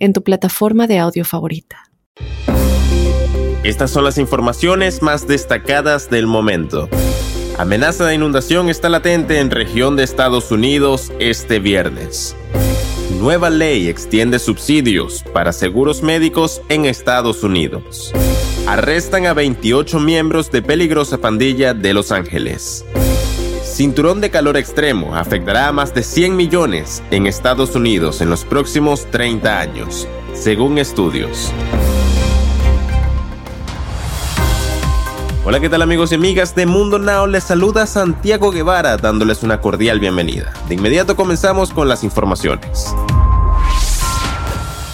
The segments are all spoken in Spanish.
en tu plataforma de audio favorita. Estas son las informaciones más destacadas del momento. Amenaza de inundación está latente en región de Estados Unidos este viernes. Nueva ley extiende subsidios para seguros médicos en Estados Unidos. Arrestan a 28 miembros de peligrosa pandilla de Los Ángeles. Cinturón de calor extremo afectará a más de 100 millones en Estados Unidos en los próximos 30 años, según estudios. Hola, ¿qué tal amigos y amigas de Mundo Now? Les saluda Santiago Guevara dándoles una cordial bienvenida. De inmediato comenzamos con las informaciones.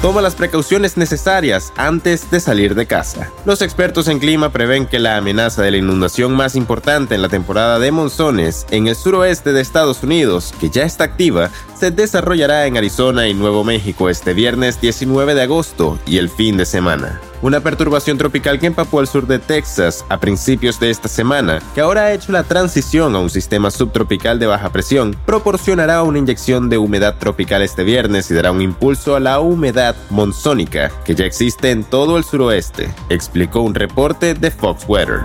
Toma las precauciones necesarias antes de salir de casa. Los expertos en clima prevén que la amenaza de la inundación más importante en la temporada de monzones en el suroeste de Estados Unidos, que ya está activa, se desarrollará en Arizona y Nuevo México este viernes 19 de agosto y el fin de semana una perturbación tropical que empapó al sur de Texas a principios de esta semana, que ahora ha hecho la transición a un sistema subtropical de baja presión, proporcionará una inyección de humedad tropical este viernes y dará un impulso a la humedad monzónica que ya existe en todo el suroeste, explicó un reporte de Fox Weather.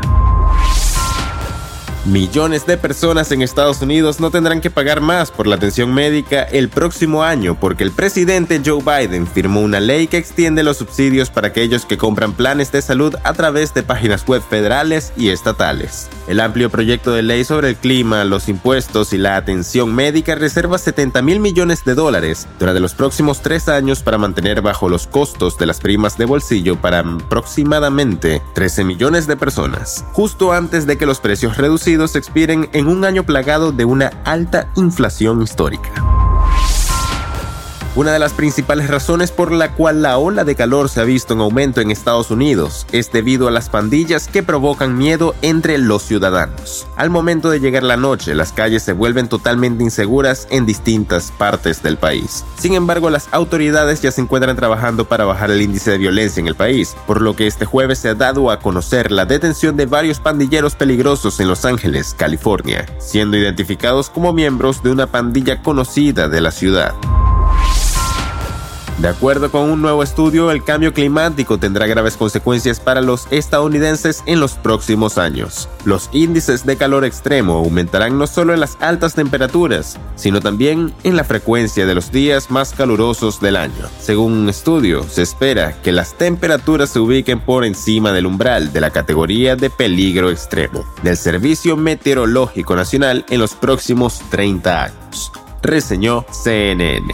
Millones de personas en Estados Unidos no tendrán que pagar más por la atención médica el próximo año porque el presidente Joe Biden firmó una ley que extiende los subsidios para aquellos que compran planes de salud a través de páginas web federales y estatales. El amplio proyecto de ley sobre el clima, los impuestos y la atención médica reserva 70 mil millones de dólares durante los próximos tres años para mantener bajo los costos de las primas de bolsillo para aproximadamente 13 millones de personas, justo antes de que los precios reducidos expiren en un año plagado de una alta inflación histórica. Una de las principales razones por la cual la ola de calor se ha visto en aumento en Estados Unidos es debido a las pandillas que provocan miedo entre los ciudadanos. Al momento de llegar la noche, las calles se vuelven totalmente inseguras en distintas partes del país. Sin embargo, las autoridades ya se encuentran trabajando para bajar el índice de violencia en el país, por lo que este jueves se ha dado a conocer la detención de varios pandilleros peligrosos en Los Ángeles, California, siendo identificados como miembros de una pandilla conocida de la ciudad. De acuerdo con un nuevo estudio, el cambio climático tendrá graves consecuencias para los estadounidenses en los próximos años. Los índices de calor extremo aumentarán no solo en las altas temperaturas, sino también en la frecuencia de los días más calurosos del año. Según un estudio, se espera que las temperaturas se ubiquen por encima del umbral de la categoría de peligro extremo del Servicio Meteorológico Nacional en los próximos 30 años, reseñó CNN.